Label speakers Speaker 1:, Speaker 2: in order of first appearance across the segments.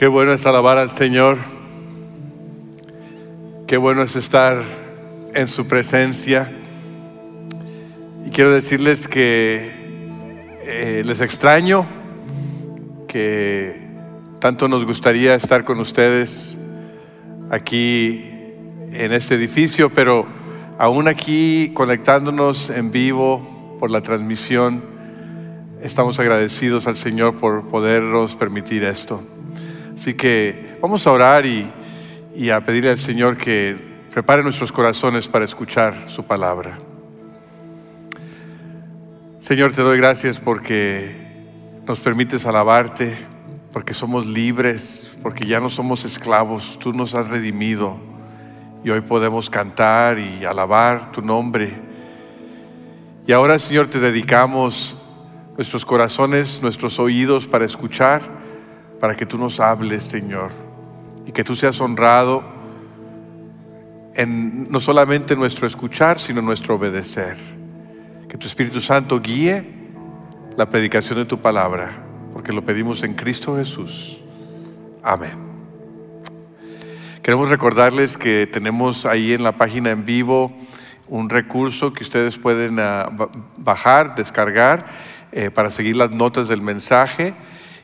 Speaker 1: Qué bueno es alabar al Señor. Qué bueno es estar en su presencia. Y quiero decirles que eh, les extraño, que tanto nos gustaría estar con ustedes aquí en este edificio, pero aún aquí conectándonos en vivo por la transmisión, estamos agradecidos al Señor por podernos permitir esto. Así que vamos a orar y, a pedirle al Señor que prepare nuestros corazones para escuchar su palabra. Señor, te doy gracias porque nos permites alabarte, porque somos libres, porque ya no somos esclavos, tú nos has redimido y hoy podemos cantar y alabar tu nombre. Y ahora, Señor, te dedicamos nuestros corazones, nuestros oídos para escuchar para que tú nos hables, Señor, y que tú seas honrado en no solamente nuestro escuchar, sino nuestro obedecer. Que tu Espíritu Santo guíe la predicación de tu palabra, porque lo pedimos en Cristo Jesús. Amén. Queremos recordarles que tenemos ahí en la página en vivo un recurso que ustedes pueden ah, bajar, descargar, eh, para seguir las notas del mensaje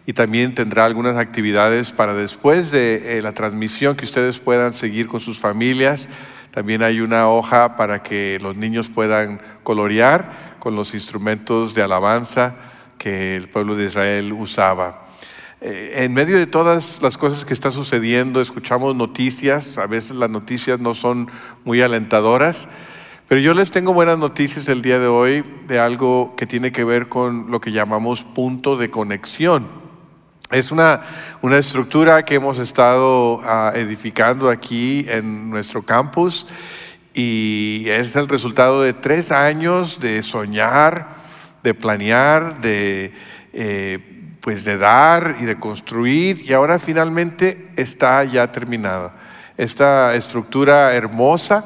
Speaker 1: y también tendrá algunas actividades para después de eh, la transmisión que ustedes puedan seguir con sus familias. También hay una hoja para que los niños puedan colorear con los instrumentos de alabanza que el pueblo de Israel usaba. Eh, en medio de todas las cosas que están sucediendo, escuchamos noticias, a veces las noticias no son muy alentadoras, pero yo les tengo buenas noticias el día de hoy de algo que tiene que ver con lo que llamamos punto de conexión. Es una, una, estructura que hemos estado ah, edificando aquí en nuestro campus y es el resultado de tres años de soñar, de planear, de, eh, pues de dar y de construir y ahora finalmente está ya terminada. Esta estructura hermosa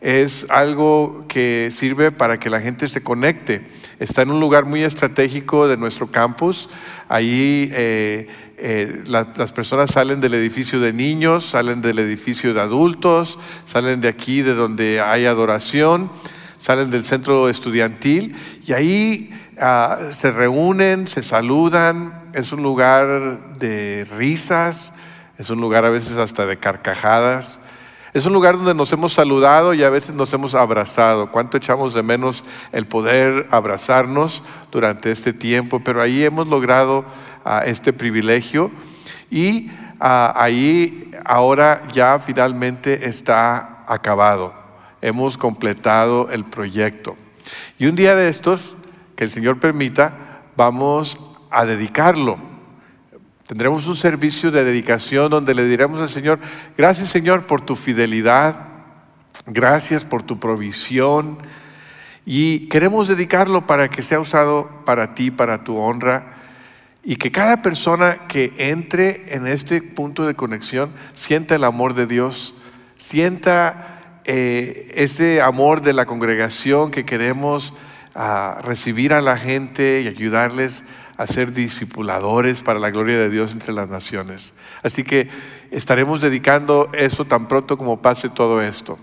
Speaker 1: es algo que sirve para que la gente se conecte. Está en un lugar muy estratégico de nuestro campus Ahí eh, eh, las personas salen del edificio de niños, salen del edificio de adultos, salen de aquí de donde hay adoración, salen del centro estudiantil y ahí ah, se reúnen, se saludan. Es un lugar de risas, es un lugar a veces hasta de carcajadas. Es un lugar donde nos hemos saludado y a veces nos hemos abrazado. ¿Cuánto echamos de menos el poder abrazarnos durante este tiempo? Pero ahí hemos logrado ah, este privilegio y ah, ahí ahora ya finalmente está acabado. Hemos completado el proyecto. Y un día de estos, que el Señor permita, vamos a dedicarlo Tendremos un servicio de dedicación donde le diremos al Señor, gracias Señor por tu fidelidad, gracias por tu provisión. Y queremos dedicarlo para que sea usado para ti, para tu honra. Y que cada persona que entre en este punto de conexión sienta el amor de Dios, sienta eh, ese amor de la congregación que queremos ah, recibir a la gente y ayudarles a ser discipuladores para la gloria de Dios entre las naciones. Así que estaremos dedicando eso tan pronto como pase todo esto.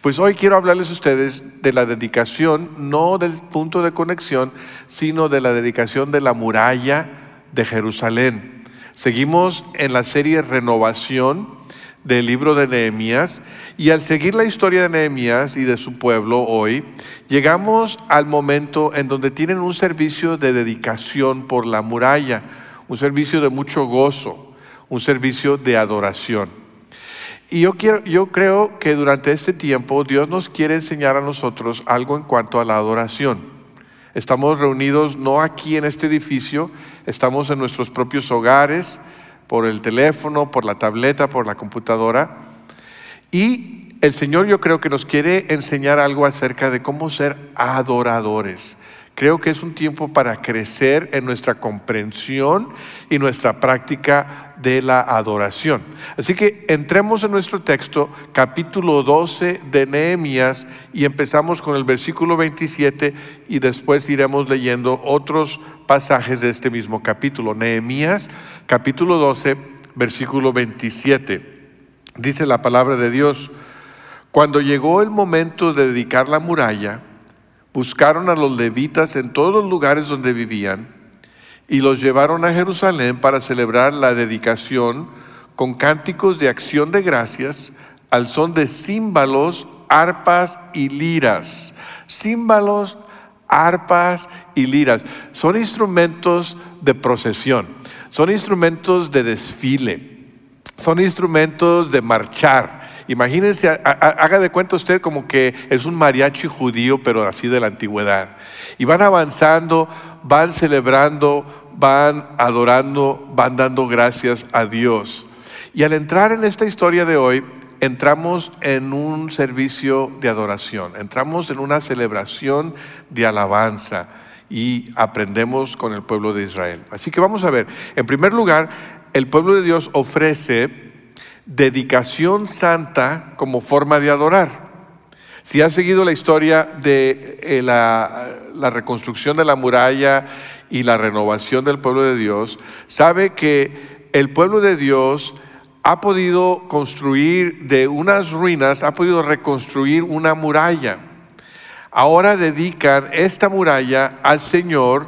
Speaker 1: Pues hoy quiero hablarles a ustedes de la dedicación, no del punto de conexión, sino de la dedicación de la muralla de Jerusalén. Seguimos en la serie Renovación del libro de Nehemías y al seguir la historia de Nehemías y de su pueblo hoy, llegamos al momento en donde tienen un servicio de dedicación por la muralla, un servicio de mucho gozo, un servicio de adoración. Y yo, quiero, yo creo que durante este tiempo Dios nos quiere enseñar a nosotros algo en cuanto a la adoración. Estamos reunidos no aquí en este edificio, estamos en nuestros propios hogares, por el teléfono, por la tableta, por la computadora. Y el Señor yo creo que nos quiere enseñar algo acerca de cómo ser adoradores. Creo que es un tiempo para crecer en nuestra comprensión y nuestra práctica de la adoración. Así que entremos en nuestro texto, capítulo 12 de Nehemías, y empezamos con el versículo 27 y después iremos leyendo otros pasajes de este mismo capítulo. Nehemías, capítulo 12, versículo 27. Dice la palabra de Dios, cuando llegó el momento de dedicar la muralla, buscaron a los levitas en todos los lugares donde vivían y los llevaron a Jerusalén para celebrar la dedicación con cánticos de acción de gracias al son de címbalos, arpas y liras. Címbalos, arpas y liras son instrumentos de procesión, son instrumentos de desfile, son instrumentos de marchar. Imagínense, haga de cuenta usted como que es un mariachi judío, pero así de la antigüedad. Y van avanzando, van celebrando, van adorando, van dando gracias a Dios. Y al entrar en esta historia de hoy, entramos en un servicio de adoración, entramos en una celebración de alabanza y aprendemos con el pueblo de Israel. Así que vamos a ver, en primer lugar, el pueblo de Dios ofrece dedicación santa como forma de adorar. Si ha seguido la historia de eh, la, reconstrucción de la muralla y la renovación del pueblo de Dios, sabe que el pueblo de Dios ha podido construir de unas ruinas, ha podido reconstruir una muralla. Ahora dedican esta muralla al Señor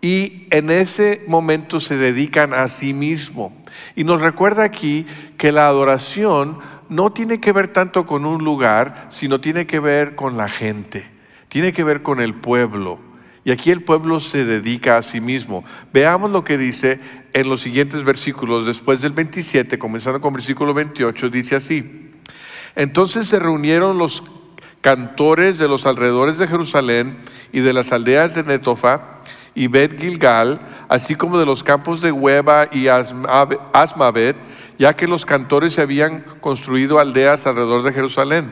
Speaker 1: y en ese momento se dedican a sí mismo. Y nos recuerda aquí que la adoración no tiene que ver tanto con un lugar, sino tiene que ver con la gente, tiene que ver con el pueblo. Y aquí el pueblo se dedica a sí mismo. Veamos lo que dice en los siguientes versículos, después del 27, comenzando con versículo 28, dice así. Entonces se reunieron los cantores de los alrededores de Jerusalén y de las aldeas de Netofa y Bet Gilgal, así como de los campos de Hueva y Asmavet, ya que los cantores se habían construido aldeas alrededor de Jerusalén.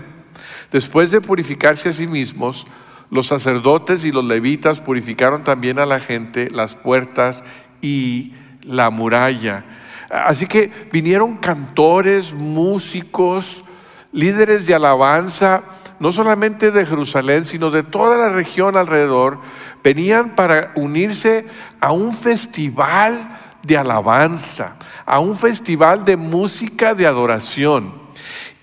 Speaker 1: Después de purificarse a sí mismos, los sacerdotes y los levitas purificaron también a la gente, las puertas y la muralla. Así que vinieron cantores, músicos, líderes de alabanza, no solamente de Jerusalén, sino de toda la región alrededor, venían para unirse a un festival de alabanza, a un festival de música de adoración.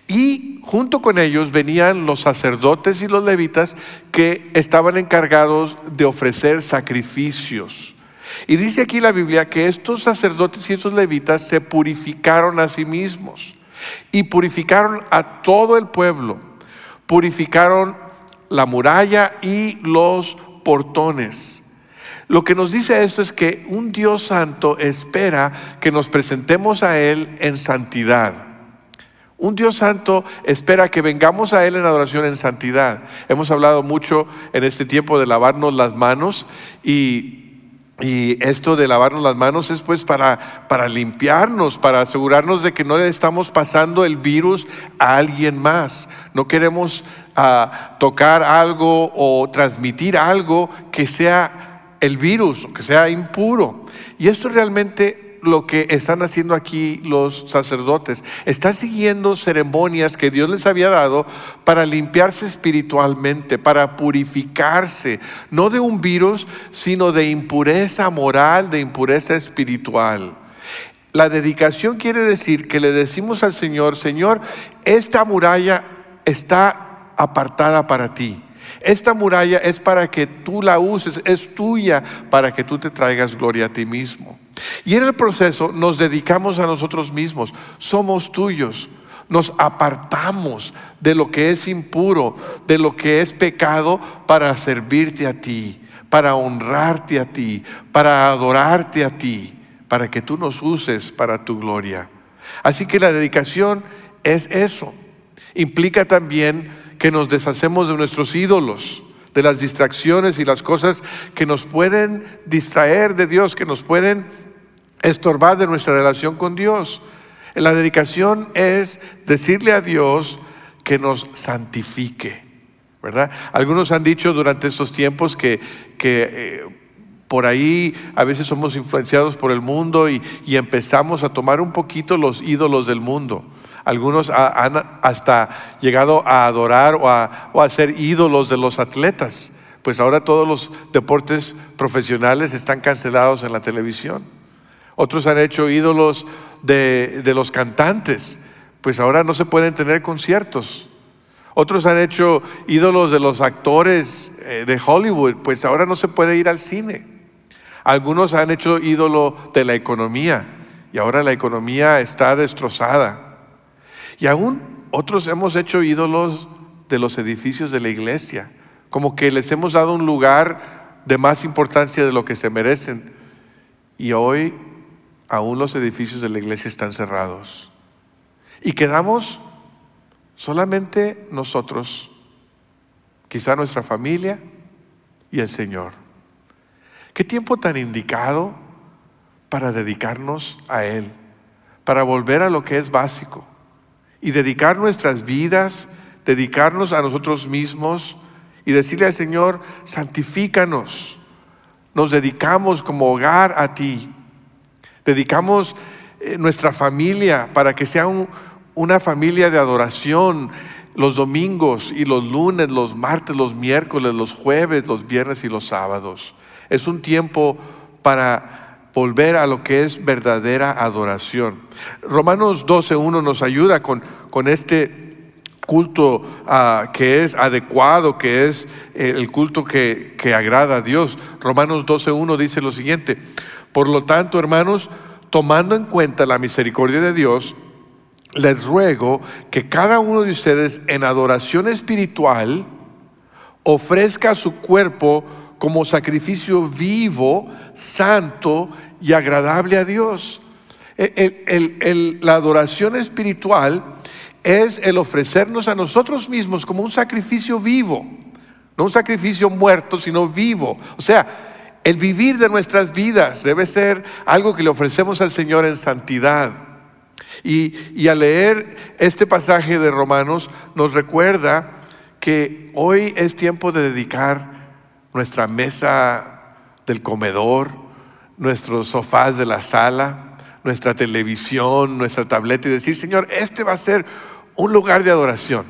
Speaker 1: Y junto con ellos venían los sacerdotes y los levitas que estaban encargados de ofrecer sacrificios. Y dice aquí la Biblia que estos sacerdotes y estos levitas se purificaron a sí mismos y purificaron a todo el pueblo. Purificaron la muralla y los portones. Lo que nos dice esto es que un Dios santo espera que nos presentemos a Él en santidad. Un Dios santo espera que vengamos a Él en adoración en santidad. Hemos hablado mucho en este tiempo de lavarnos las manos y y esto de lavarnos las manos es pues para, para limpiarnos, para asegurarnos de que no le estamos pasando el virus a alguien más. No queremos ah, tocar algo o transmitir algo que sea el virus, que sea impuro. Y esto realmente lo que están haciendo aquí los sacerdotes. Están siguiendo ceremonias que Dios les había dado para limpiarse espiritualmente, para purificarse, no de un virus, sino de impureza moral, de impureza espiritual. La dedicación quiere decir que le decimos al Señor, Señor, esta muralla está apartada para ti. Esta muralla es para que tú la uses, es tuya para que tú te traigas gloria a ti mismo. Y en el proceso nos dedicamos a nosotros mismos, somos tuyos, nos apartamos de lo que es impuro, de lo que es pecado para servirte a ti, para honrarte a ti, para adorarte a ti, para que tú nos uses para tu gloria. Así que la dedicación es eso. Implica también que nos deshacemos de nuestros ídolos, de las distracciones y las cosas que nos pueden distraer de Dios, que nos pueden estorbar de nuestra relación con Dios. La dedicación es decirle a Dios que nos santifique, ¿verdad? Algunos han dicho durante estos tiempos que, que eh, por ahí a veces somos influenciados por el mundo y, empezamos a tomar un poquito los ídolos del mundo. Algunos han hasta llegado a adorar o a, o ser ídolos de los atletas. Pues ahora todos los deportes profesionales están cancelados en la televisión Otros han hecho ídolos de, de los cantantes, pues ahora no se pueden tener conciertos. Otros han hecho ídolos de los actores eh, de Hollywood, pues ahora no se puede ir al cine. Algunos han hecho ídolo de la economía y ahora la economía está destrozada. Y aún otros hemos hecho ídolos de los edificios de la iglesia, como que les hemos dado un lugar de más importancia de lo que se merecen. Y hoy aún los edificios de la iglesia están cerrados. Y quedamos Solamente nosotros, quizá nuestra familia y el Señor. ¿Qué tiempo tan indicado para dedicarnos a Él, para volver a lo que es básico y dedicar nuestras vidas, dedicarnos a nosotros mismos y decirle al Señor, santifícanos. Nos dedicamos como hogar a ti. Dedicamos eh, nuestra familia para que sea un, una familia de adoración los domingos y los lunes, los martes, los miércoles, los jueves, los viernes y los sábados. Es un tiempo para volver a lo que es verdadera adoración. Romanos 12.1 nos ayuda con, con este culto ah, que es adecuado, que es el culto que, que agrada a Dios. Romanos 12.1 dice lo siguiente, por lo tanto, hermanos, tomando en cuenta la misericordia de Dios, les ruego que cada uno de ustedes en adoración espiritual ofrezca su cuerpo como sacrificio vivo, santo y agradable a Dios. la adoración espiritual es el ofrecernos a nosotros mismos como un sacrificio vivo, no un sacrificio muerto, sino vivo. O sea, el vivir de nuestras vidas debe ser algo que le ofrecemos al Señor en santidad. Y, al leer este pasaje de Romanos nos recuerda que hoy es tiempo de dedicar nuestra mesa del comedor, nuestros sofás de la sala, nuestra televisión, nuestra tableta y decir, Señor, este va a ser un lugar de adoración.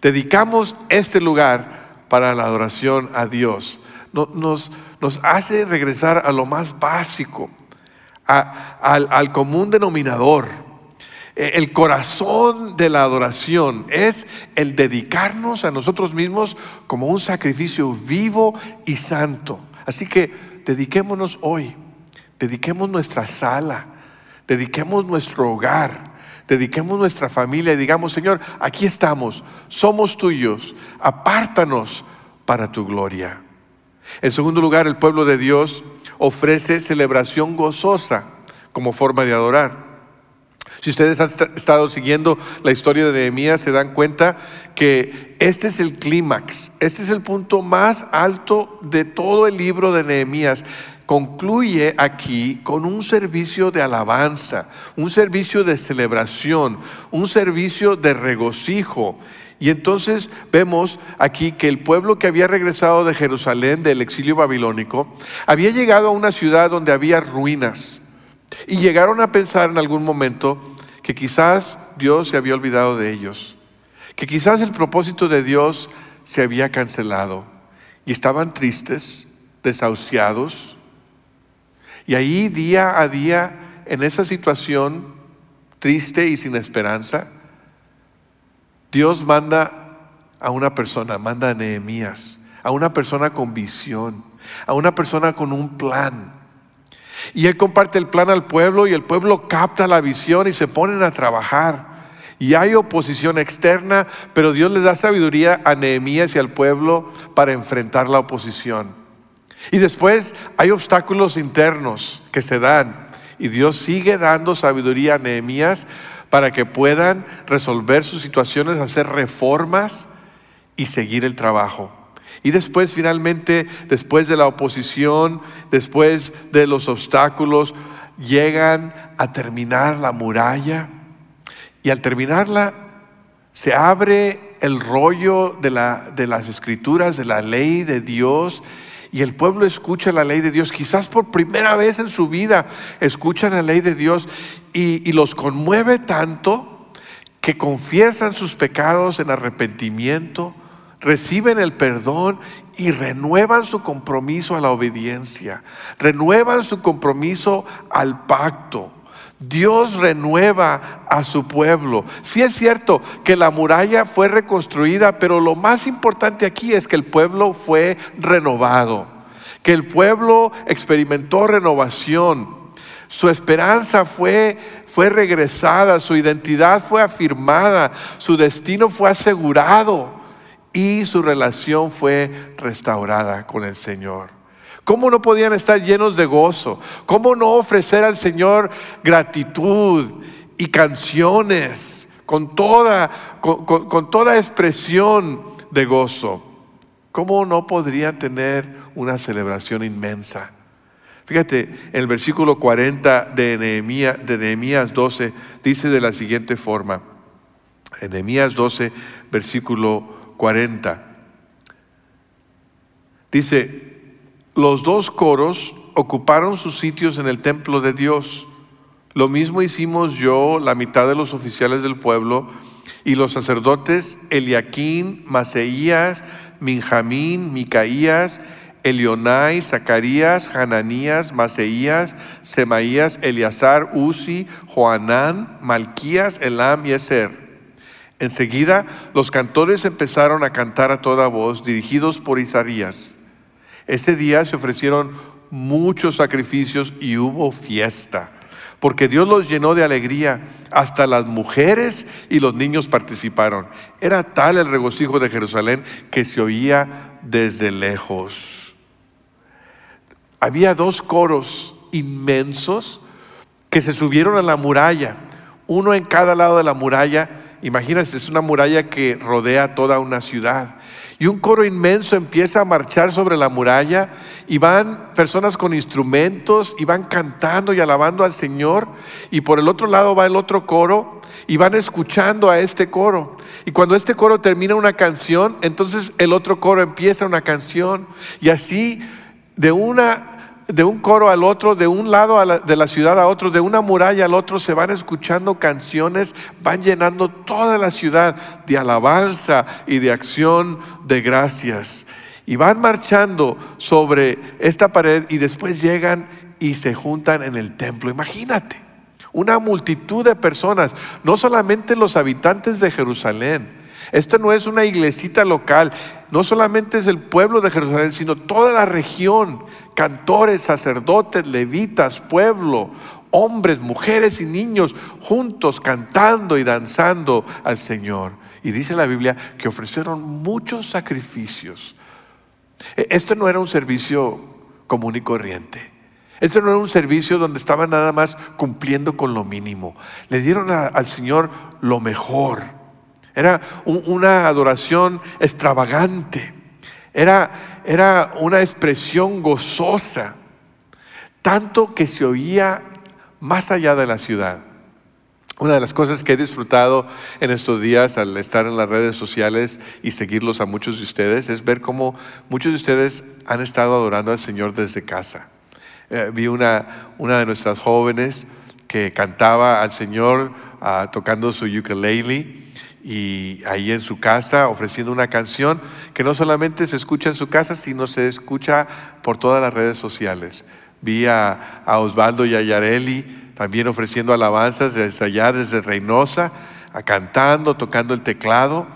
Speaker 1: Dedicamos este lugar para la adoración a Dios. Nos, nos hace regresar a lo más básico, al, al común denominador el corazón de la adoración es el dedicarnos a nosotros mismos como un sacrificio vivo y santo. Así que dediquémonos hoy, dediquemos nuestra sala, dediquemos nuestro hogar, dediquemos nuestra familia y digamos, Señor, aquí estamos, somos tuyos, apártanos para tu gloria. En segundo lugar, el pueblo de Dios ofrece celebración gozosa como forma de adorar. Si ustedes han estado siguiendo la historia de Nehemías, se dan cuenta que este es el clímax, este es el punto más alto de todo el libro de Nehemías. Concluye aquí con un servicio de alabanza, un servicio de celebración, un servicio de regocijo. Y entonces vemos aquí que el pueblo que había regresado de Jerusalén del exilio babilónico había llegado a una ciudad donde había ruinas y llegaron a pensar en algún momento que quizás Dios se había olvidado de ellos, que quizás el propósito de Dios se había cancelado y estaban tristes, desahuciados. Y ahí día a día, en esa situación triste y sin esperanza, Dios manda a una persona, manda a Nehemías, a una persona con visión, a una persona con un plan y él comparte el plan al pueblo y el pueblo capta la visión y se ponen a trabajar. Y hay oposición externa, pero Dios le da sabiduría a Nehemías y al pueblo para enfrentar la oposición. Y después hay obstáculos internos que se dan. Y Dios sigue dando sabiduría a Nehemías para que puedan resolver sus situaciones, hacer reformas y seguir el trabajo. Y después, finalmente, después de la oposición, después de los obstáculos, llegan a terminar la muralla. Y al terminarla, se abre el rollo de, la, de las escrituras, de la ley de Dios. Y el pueblo escucha la ley de Dios, quizás por primera vez en su vida escuchan la ley de Dios y, y los conmueve tanto que confiesan sus pecados en arrepentimiento reciben el perdón y renuevan su compromiso a la obediencia, renuevan su compromiso al pacto. Dios renueva a su pueblo. Sí es cierto que la muralla fue reconstruida, pero lo más importante aquí es que el pueblo fue renovado, que el pueblo experimentó renovación. Su esperanza fue, fue regresada, su identidad fue afirmada, su destino fue asegurado y su relación fue restaurada con el Señor. ¿Cómo no podían estar llenos de gozo? ¿Cómo no ofrecer al Señor gratitud y canciones con toda, con, toda expresión de gozo? ¿Cómo no podrían tener una celebración inmensa? Fíjate, el versículo 40 de Nehemías, de Nehemías 12 dice de la siguiente forma. En Nehemías 12, versículo 40. Dice, los dos coros ocuparon sus sitios en el templo de Dios. Lo mismo hicimos yo, la mitad de los oficiales del pueblo, y los sacerdotes Eliaquín, Maseías, Minjamín, Micaías, Elionai, Zacarías, Hananías, Maseías, Semaías, Eleazar, Uzi, Joanán, Malquías, Elam y Eser. Enseguida los cantores empezaron a cantar a toda voz, dirigidos por Isaías. Ese día se ofrecieron muchos sacrificios y hubo fiesta, porque Dios los llenó de alegría. Hasta las mujeres y los niños participaron. Era tal el regocijo de Jerusalén que se oía desde lejos. Había dos coros inmensos que se subieron a la muralla, uno en cada lado de la muralla. Imagínense, es una muralla que rodea toda una ciudad. Y un coro inmenso empieza a marchar sobre la muralla y van personas con instrumentos y van cantando y alabando al Señor. Y por el otro lado va el otro coro y van escuchando a este coro. Y cuando este coro termina una canción, entonces el otro coro empieza una canción. Y así de una de un coro al otro, de un lado de la ciudad a otro, de una muralla al otro, se van escuchando canciones, van llenando toda la ciudad de alabanza y de acción de gracias. Y van marchando sobre esta pared y después llegan y se juntan en el templo. Imagínate, una multitud de personas, no solamente los habitantes de Jerusalén. Esto no es una iglesita local, no solamente es el pueblo de Jerusalén, sino toda la región cantores, sacerdotes, levitas, pueblo, hombres, mujeres y niños juntos cantando y danzando al Señor. Y dice la Biblia que ofrecieron muchos sacrificios. E, esto no era un servicio común y corriente. Esto no era un servicio donde estaban nada más cumpliendo con lo mínimo. Le dieron al Señor lo mejor. Era una adoración extravagante. Era era una expresión gozosa, tanto que se oía más allá de la ciudad. Una de las cosas que he disfrutado en estos días al estar en las redes sociales y seguirlos a muchos de ustedes es ver cómo muchos de ustedes han estado adorando al Señor desde casa. Eh, vi una, una de nuestras jóvenes que cantaba al Señor ah, tocando su ukulele y ahí en su casa ofreciendo una canción que no solamente se escucha en su casa, sino se escucha por todas las redes sociales. Vi a, Osvaldo y también ofreciendo alabanzas desde allá, desde Reynosa, a cantando, tocando el teclado.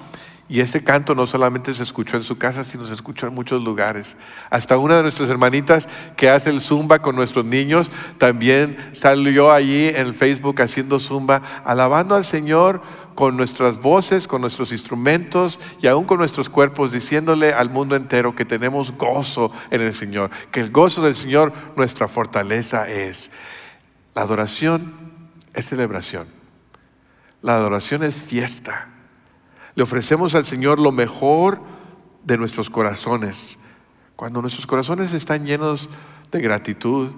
Speaker 1: Y ese canto no solamente se escuchó en su casa, sino se escuchó en muchos lugares. Hasta una de nuestras hermanitas que hace el zumba con nuestros niños, también salió allí en Facebook haciendo zumba, alabando al Señor con nuestras voces, con nuestros instrumentos y aún con nuestros cuerpos, diciéndole al mundo entero que tenemos gozo en el Señor, que el gozo del Señor nuestra fortaleza es. La adoración es celebración. La adoración es fiesta. Le ofrecemos al Señor lo mejor de nuestros corazones. Cuando nuestros corazones están llenos de gratitud,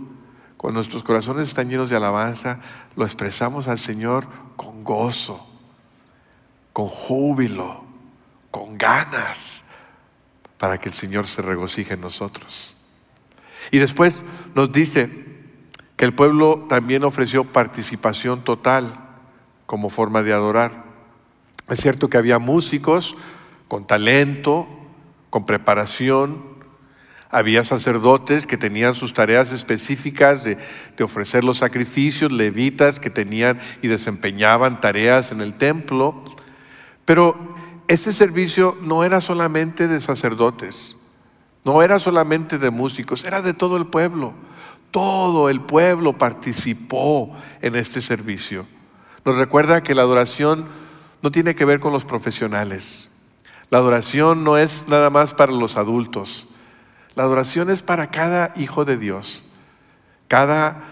Speaker 1: cuando nuestros corazones están llenos de alabanza, lo expresamos al Señor con gozo, con júbilo, con ganas, para que el Señor se regocije en nosotros. Y después nos dice que el pueblo también ofreció participación total como forma de adorar. Es cierto que había músicos con talento, con preparación. Había sacerdotes que tenían sus tareas específicas de, ofrecer los sacrificios, levitas que tenían y desempeñaban tareas en el templo. Pero ese servicio no era solamente de sacerdotes, no era solamente de músicos, era de todo el pueblo. Todo el pueblo participó en este servicio. Nos recuerda que la adoración no tiene que ver con los profesionales. La adoración no es nada más para los adultos. La adoración es para cada hijo de Dios. Cada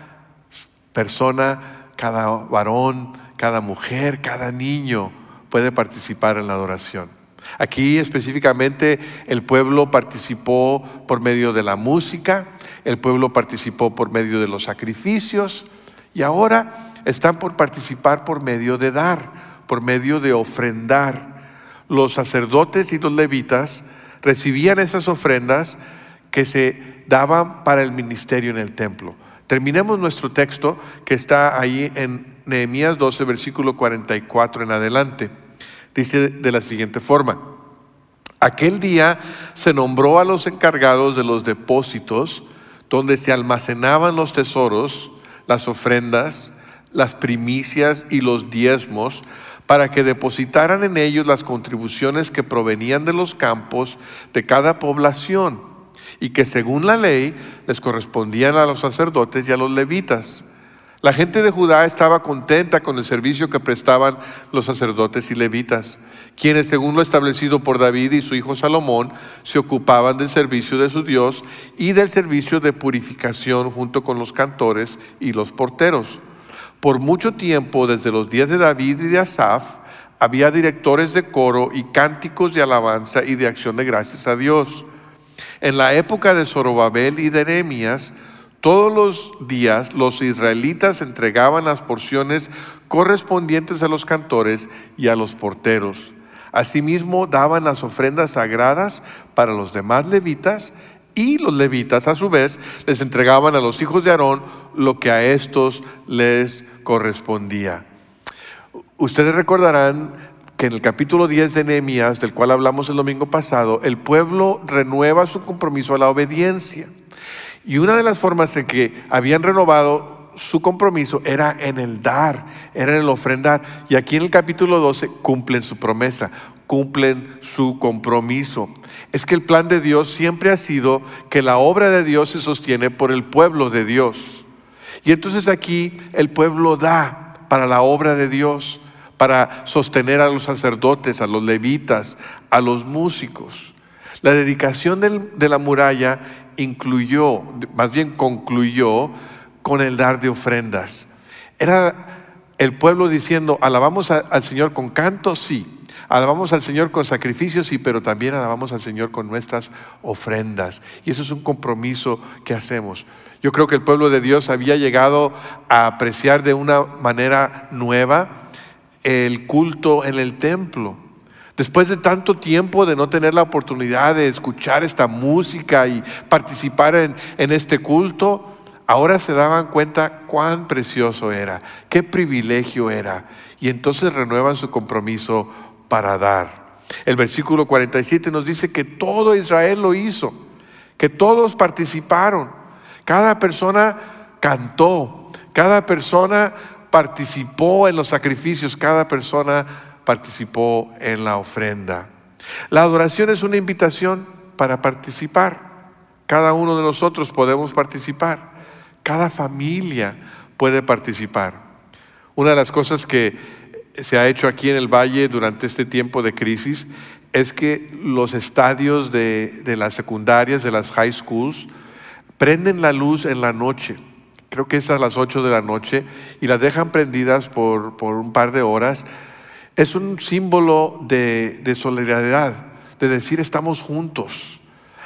Speaker 1: persona, cada varón, cada mujer, cada niño puede participar en la adoración. Aquí específicamente el pueblo participó por medio de la música, el pueblo participó por medio de los sacrificios y ahora están por participar por medio de dar, por medio de ofrendar los sacerdotes y los levitas recibían esas ofrendas que se daban para el ministerio en el templo. Terminemos nuestro texto que está ahí en Nehemías 12, versículo 44 en adelante. Dice de la siguiente forma, aquel día se nombró a los encargados de los depósitos donde se almacenaban los tesoros, las ofrendas, las primicias y los diezmos para que depositaran en ellos las contribuciones que provenían de los campos de cada población y que según la ley les correspondían a los sacerdotes y a los levitas. La gente de Judá estaba contenta con el servicio que prestaban los sacerdotes y levitas, quienes según lo establecido por David y su hijo Salomón se ocupaban del servicio de su Dios y del servicio de purificación junto con los cantores y los porteros. Por mucho tiempo, desde los días de David y de Asaf, había directores de coro y cánticos de alabanza y de acción de gracias a Dios. En la época de Zorobabel y de Nehemías, todos los días los israelitas entregaban las porciones correspondientes a los cantores y a los porteros. Asimismo, daban las ofrendas sagradas para los demás levitas y los levitas a su vez les entregaban a los hijos de Aarón lo que a estos les correspondía. Ustedes recordarán que en el capítulo 10 de Nehemías, del cual hablamos el domingo pasado, el pueblo renueva su compromiso a la obediencia. Y una de las formas en que habían renovado su compromiso era en el dar, era en el ofrendar. Y aquí en el capítulo 12 cumplen su promesa, cumplen su compromiso es que el plan de Dios siempre ha sido que la obra de Dios se sostiene por el pueblo de Dios. Y entonces aquí el pueblo da para la obra de Dios, para sostener a los sacerdotes, a los levitas, a los músicos. La dedicación de la muralla incluyó, más bien concluyó con el dar de ofrendas. Era el pueblo diciendo, alabamos al Señor con canto, sí, Alabamos al Señor con sacrificios, sí, pero también alabamos al Señor con nuestras ofrendas. Y eso es un compromiso que hacemos. Yo creo que el pueblo de Dios había llegado a apreciar de una manera nueva el culto en el templo. Después de tanto tiempo de no tener la oportunidad de escuchar esta música y participar en, este culto, ahora se daban cuenta cuán precioso era, qué privilegio era. Y entonces renuevan su compromiso para dar. El versículo 47 nos dice que todo Israel lo hizo, que todos participaron, cada persona cantó, cada persona participó en los sacrificios, cada persona participó en la ofrenda. La adoración es una invitación para participar. Cada uno de nosotros podemos participar. Cada familia puede participar. Una de las cosas que se ha hecho aquí en el Valle durante este tiempo de crisis es que los estadios de, las secundarias, de las high schools, prenden la luz en la noche. Creo que es a las 8 de la noche y las dejan prendidas por, un par de horas. Es un símbolo de, de solidaridad, de decir estamos juntos.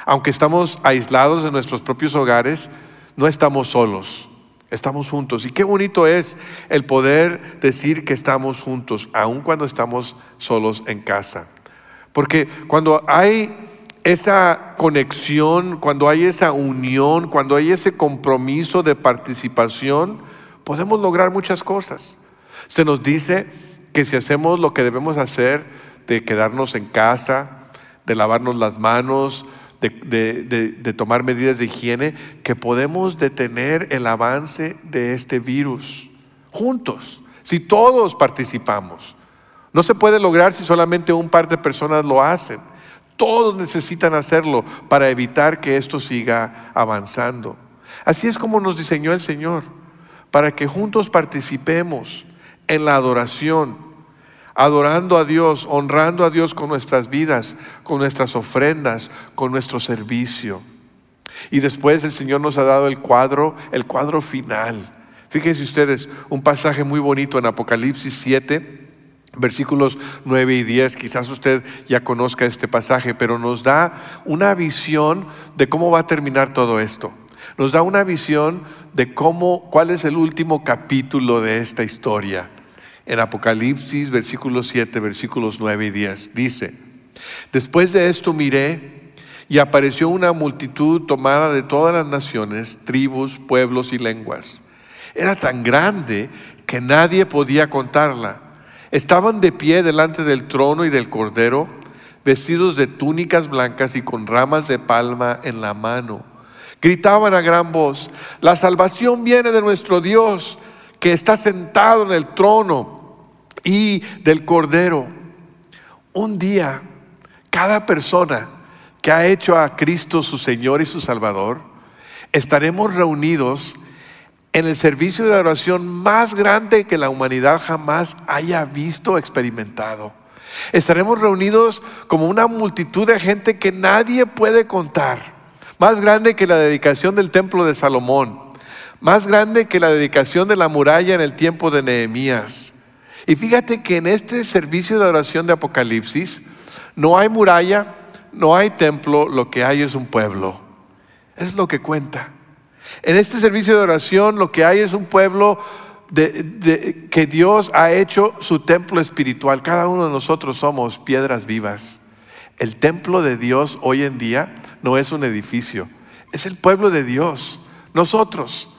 Speaker 1: Aunque estamos aislados de nuestros propios hogares, no estamos solos. Estamos juntos. Y qué bonito es el poder decir que estamos juntos, aun cuando estamos solos en casa. Porque cuando hay esa conexión, cuando hay esa unión, cuando hay ese compromiso de participación, podemos lograr muchas cosas. Se nos dice que si hacemos lo que debemos hacer, de quedarnos en casa, de lavarnos las manos, de, de, tomar medidas de higiene, que podemos detener el avance de este virus juntos, si todos participamos. No se puede lograr si solamente un par de personas lo hacen. Todos necesitan hacerlo para evitar que esto siga avanzando. Así es como nos diseñó el Señor, para que juntos participemos en la adoración, adorando a Dios, honrando a Dios con nuestras vidas, con nuestras ofrendas, con nuestro servicio. Y después el Señor nos ha dado el cuadro, el cuadro final. Fíjense ustedes, un pasaje muy bonito en Apocalipsis 7, versículos 9 y 10. Quizás usted ya conozca este pasaje, pero nos da una visión de cómo va a terminar todo esto. Nos da una visión de cómo, cuál es el último capítulo de esta historia en Apocalipsis, versículos 7, versículos 9 y 10. Dice, después de esto miré y apareció una multitud tomada de todas las naciones, tribus, pueblos y lenguas. Era tan grande que nadie podía contarla. Estaban de pie delante del trono y del cordero, vestidos de túnicas blancas y con ramas de palma en la mano. Gritaban a gran voz, la salvación viene de nuestro Dios que está sentado en el trono y del Cordero. Un día, cada persona que ha hecho a Cristo su Señor y su Salvador, estaremos reunidos en el servicio de oración más grande que la humanidad jamás haya visto o experimentado. Estaremos reunidos como una multitud de gente que nadie puede contar, más grande que la dedicación del templo de Salomón, más grande que la dedicación de la muralla en el tiempo de Nehemías y fíjate que en este servicio de oración de Apocalipsis no hay muralla, no hay templo, lo que hay es un pueblo. Es lo que cuenta. En este servicio de oración lo que hay es un pueblo de, que Dios ha hecho su templo espiritual. Cada uno de nosotros somos piedras vivas. El templo de Dios hoy en día no es un edificio, es el pueblo de Dios, nosotros.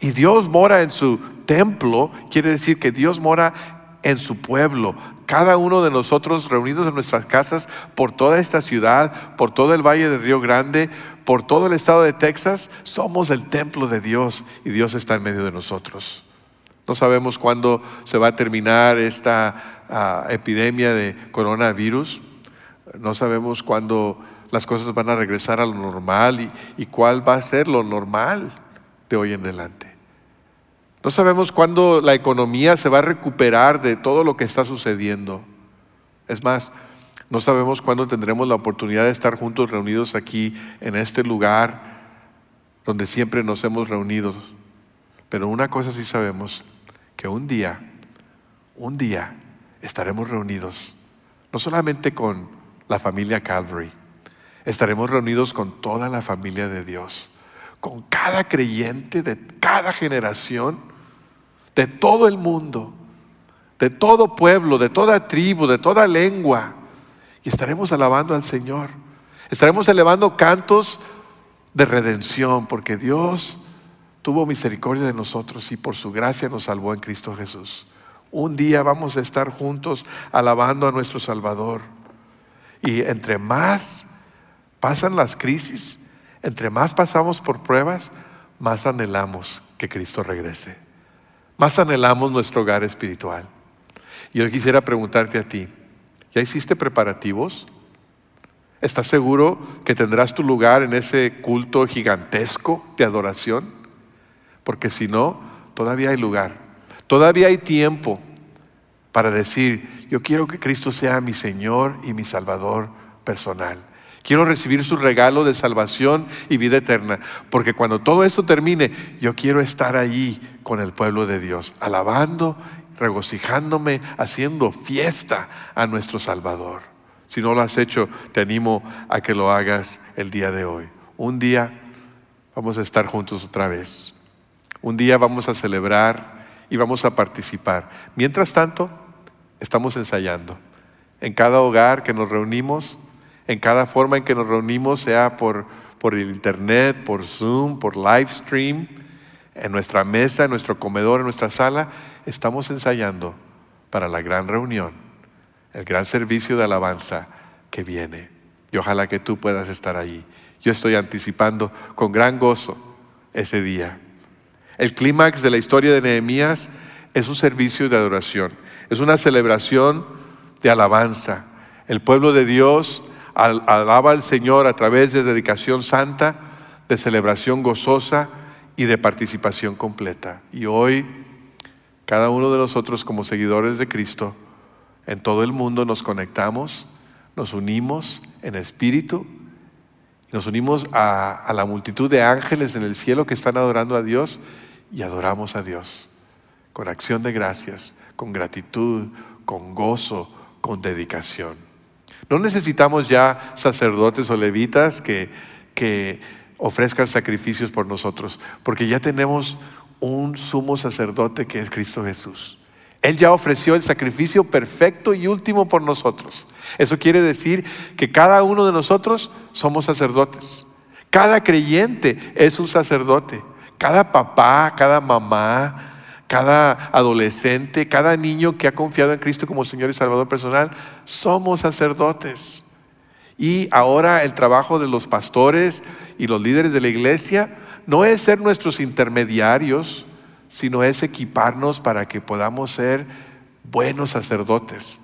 Speaker 1: Y Dios mora en su templo, quiere decir que Dios mora en su pueblo. Cada uno de nosotros reunidos en nuestras casas por toda esta ciudad, por todo el Valle de Río Grande, por todo el estado de Texas, somos el templo de Dios y Dios está en medio de nosotros. No sabemos cuándo se va a terminar esta ah, epidemia de coronavirus. No sabemos cuándo las cosas van a regresar a lo normal y, y cuál va a ser lo normal de hoy en adelante. No sabemos cuándo la economía se va a recuperar de todo lo que está sucediendo. Es más, no sabemos cuándo tendremos la oportunidad de estar juntos reunidos aquí en este lugar donde siempre nos hemos reunido. Pero una cosa sí sabemos, que un día, un día estaremos reunidos, no solamente con la familia Calvary, estaremos reunidos con toda la familia de Dios, con cada creyente de cada generación de todo el mundo, de todo pueblo, de toda tribu, de toda lengua. Y estaremos alabando al Señor. Estaremos elevando cantos de redención, porque Dios tuvo misericordia de nosotros y por su gracia nos salvó en Cristo Jesús. Un día vamos a estar juntos alabando a nuestro Salvador. Y entre más pasan las crisis, entre más pasamos por pruebas, más anhelamos que Cristo regrese más anhelamos nuestro hogar espiritual. Y yo quisiera preguntarte a ti, ¿ya hiciste preparativos? ¿Estás seguro que tendrás tu lugar en ese culto gigantesco de adoración? Porque si no, todavía hay lugar, todavía hay tiempo para decir, yo quiero que Cristo sea mi Señor y mi Salvador personal. Quiero recibir su regalo de salvación y vida eterna, porque cuando todo esto termine, yo quiero estar allí con el pueblo de Dios, alabando, regocijándome, haciendo fiesta a nuestro Salvador. Si no lo has hecho, te animo a que lo hagas el día de hoy. Un día vamos a estar juntos otra vez. Un día vamos a celebrar y vamos a participar. Mientras tanto, estamos ensayando. En cada hogar que nos reunimos, en cada forma en que nos reunimos, sea por, por el internet, por Zoom, por live stream, en nuestra mesa, en nuestro comedor, en nuestra sala, estamos ensayando para la gran reunión, el gran servicio de alabanza que viene. Y ojalá que tú puedas estar allí. Yo estoy anticipando con gran gozo ese día. El clímax de la historia de Nehemías es un servicio de adoración, es una celebración de alabanza. El pueblo de Dios alaba al Señor a través de dedicación santa, de celebración gozosa y de participación completa. Y hoy, cada uno de nosotros como seguidores de Cristo, en todo el mundo nos conectamos, nos unimos en espíritu, nos unimos a, la multitud de ángeles en el cielo que están adorando a Dios y adoramos a Dios con acción de gracias, con gratitud, con gozo, con dedicación. No necesitamos ya sacerdotes o levitas que, que ofrezcan sacrificios por nosotros, porque ya tenemos un sumo sacerdote que es Cristo Jesús. Él ya ofreció el sacrificio perfecto y último por nosotros. Eso quiere decir que cada uno de nosotros somos sacerdotes. Cada creyente es un sacerdote. Cada papá, cada mamá, cada adolescente, cada niño que ha confiado en Cristo como Señor y Salvador personal, somos sacerdotes. Y ahora el trabajo de los pastores y los líderes de la iglesia no es ser nuestros intermediarios, sino es equiparnos para que podamos ser buenos sacerdotes,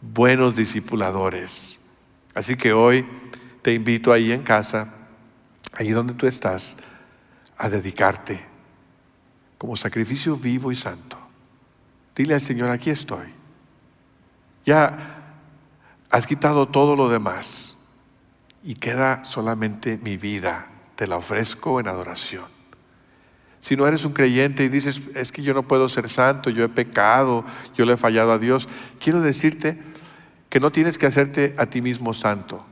Speaker 1: buenos discipuladores. Así que hoy te invito ahí en casa, ahí donde tú estás, a dedicarte como sacrificio vivo y santo. Dile al Señor, aquí estoy. Ya has quitado todo lo demás y queda solamente mi vida. Te la ofrezco en adoración. Si no eres un creyente y dices, es que yo no puedo ser santo, yo he pecado, yo le he fallado a Dios, quiero decirte que no tienes que hacerte a ti mismo santo,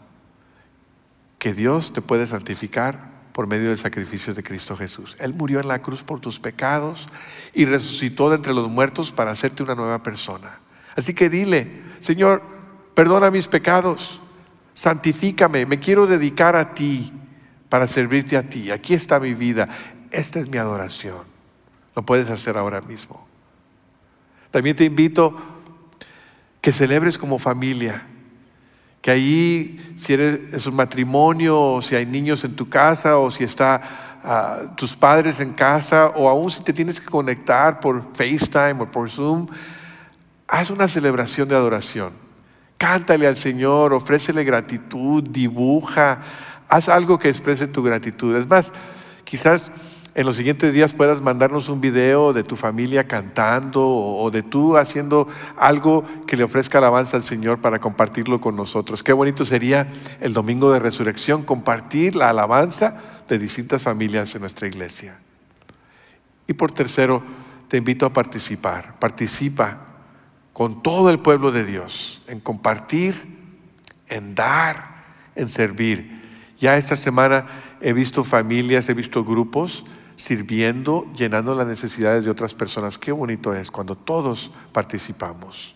Speaker 1: que Dios te puede santificar por medio del sacrificio de Cristo Jesús. Él murió en la cruz por tus pecados y resucitó de entre los muertos para hacerte una nueva persona. Así que dile, Señor, perdona mis pecados, santifícame, me quiero dedicar a ti para servirte a ti. Aquí está mi vida, esta es mi adoración. Lo puedes hacer ahora mismo. También te invito que celebres como familia que ahí, si eres, es un matrimonio, o si hay niños en tu casa, o si está ah, tus padres en casa, o aún si te tienes que conectar por FaceTime o por Zoom, haz una celebración de adoración. Cántale al Señor, ofrécele gratitud, dibuja, haz algo que exprese tu gratitud. Es más, quizás en los siguientes días puedas mandarnos un video de tu familia cantando o, de tú haciendo algo que le ofrezca alabanza al Señor para compartirlo con nosotros. Qué bonito sería el domingo de resurrección compartir la alabanza de distintas familias en nuestra iglesia. Y por tercero, te invito a participar. Participa con todo el pueblo de Dios en compartir, en dar, en servir. Ya esta semana he visto familias, he visto grupos sirviendo, llenando las necesidades de otras personas. Qué bonito es cuando todos participamos.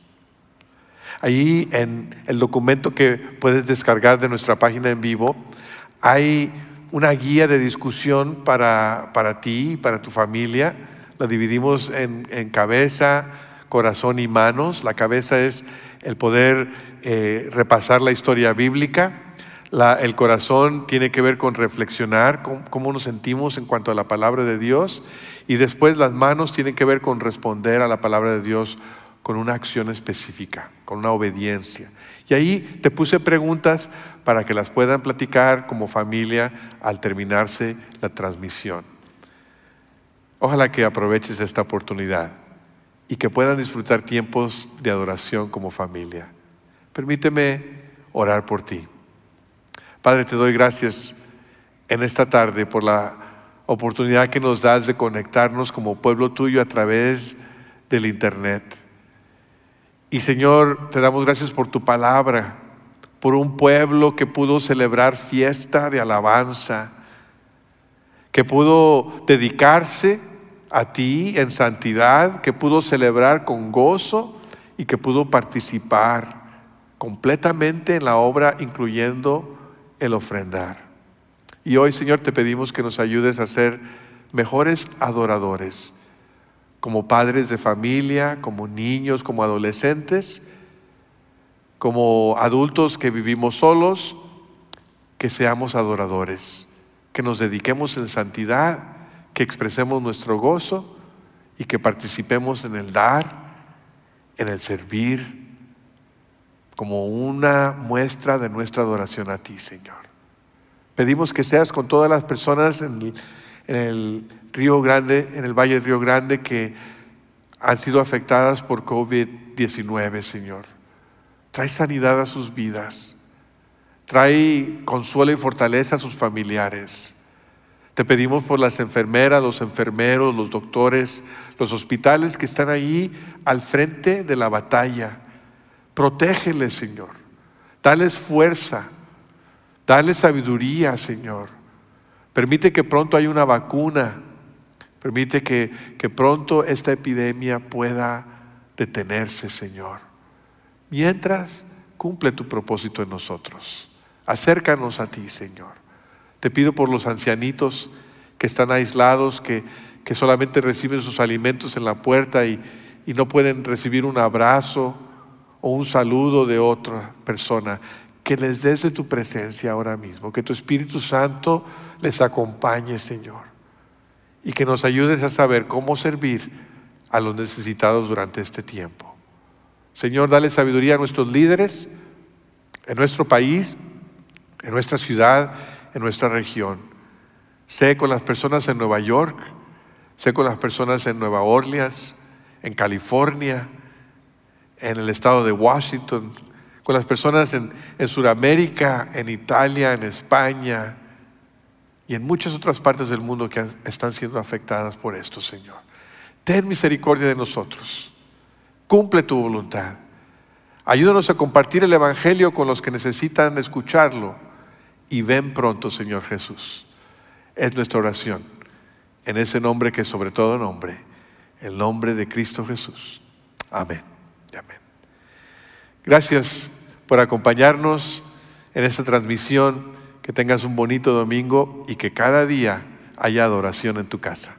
Speaker 1: Ahí en el documento que puedes descargar de nuestra página en vivo, hay una guía de discusión para, para ti, para tu familia. La dividimos en, cabeza, corazón y manos. La cabeza es el poder eh, repasar la historia bíblica el corazón tiene que ver con reflexionar, cómo nos sentimos en cuanto a la palabra de Dios. Y después las manos tienen que ver con responder a la palabra de Dios con una acción específica, con una obediencia. Y ahí te puse preguntas para que las puedan platicar como familia al terminarse la transmisión. Ojalá que aproveches esta oportunidad y que puedan disfrutar tiempos de adoración como familia. Permíteme orar por ti. Padre, te doy gracias en esta tarde por la oportunidad que nos das de conectarnos como pueblo tuyo a través del Internet. Y Señor, te damos gracias por tu palabra, por un pueblo que pudo celebrar fiesta de alabanza, que pudo dedicarse a ti en santidad, que pudo celebrar con gozo y que pudo participar completamente en la obra, incluyendo el ofrendar. Y hoy, Señor, te pedimos que nos ayudes a ser mejores adoradores, como padres de familia, como niños, como adolescentes, como adultos que vivimos solos que seamos adoradores, que nos dediquemos en santidad, que expresemos nuestro gozo y que participemos en el dar, en el servir, como una muestra de nuestra adoración a ti, Señor. Pedimos que seas con todas las personas en el, Río Grande, en el Valle del Río Grande, que han sido afectadas por COVID-19, Señor. Trae sanidad a sus vidas. Trae consuelo y fortaleza a sus familiares. Te pedimos por las enfermeras, los enfermeros, los doctores, los hospitales que están ahí al frente de la batalla. Protégeles, Señor. Dales fuerza. Dale sabiduría, Señor. Permite que pronto haya una vacuna. Permite que, que pronto esta epidemia pueda detenerse, Señor. Mientras cumple tu propósito en nosotros. Acércanos a ti, Señor. Te pido por los ancianitos que están aislados, que, que solamente reciben sus alimentos en la puerta y, y no pueden recibir un abrazo o un saludo de otra persona que les des de tu presencia ahora mismo, que tu Espíritu Santo les acompañe, Señor, y que nos ayudes a saber cómo servir a los necesitados durante este tiempo. Señor, dale sabiduría a nuestros líderes en nuestro país, en nuestra ciudad, en nuestra región. Sé con las personas en Nueva York, sé con las personas en Nueva Orleans, en California, en el estado de Washington, con las personas en, en Sudamérica, en Italia, en España y en muchas otras partes del mundo que están siendo afectadas por esto, Señor. Ten misericordia de nosotros. Cumple tu voluntad. Ayúdanos a compartir el Evangelio con los que necesitan escucharlo. Y ven pronto, Señor Jesús. Es nuestra oración. En ese nombre que es sobre todo nombre, el nombre de Cristo Jesús. Amén. Amén. Gracias por acompañarnos en esta transmisión. Que tengas un bonito domingo y que cada día haya adoración en tu casa.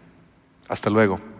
Speaker 1: Hasta luego.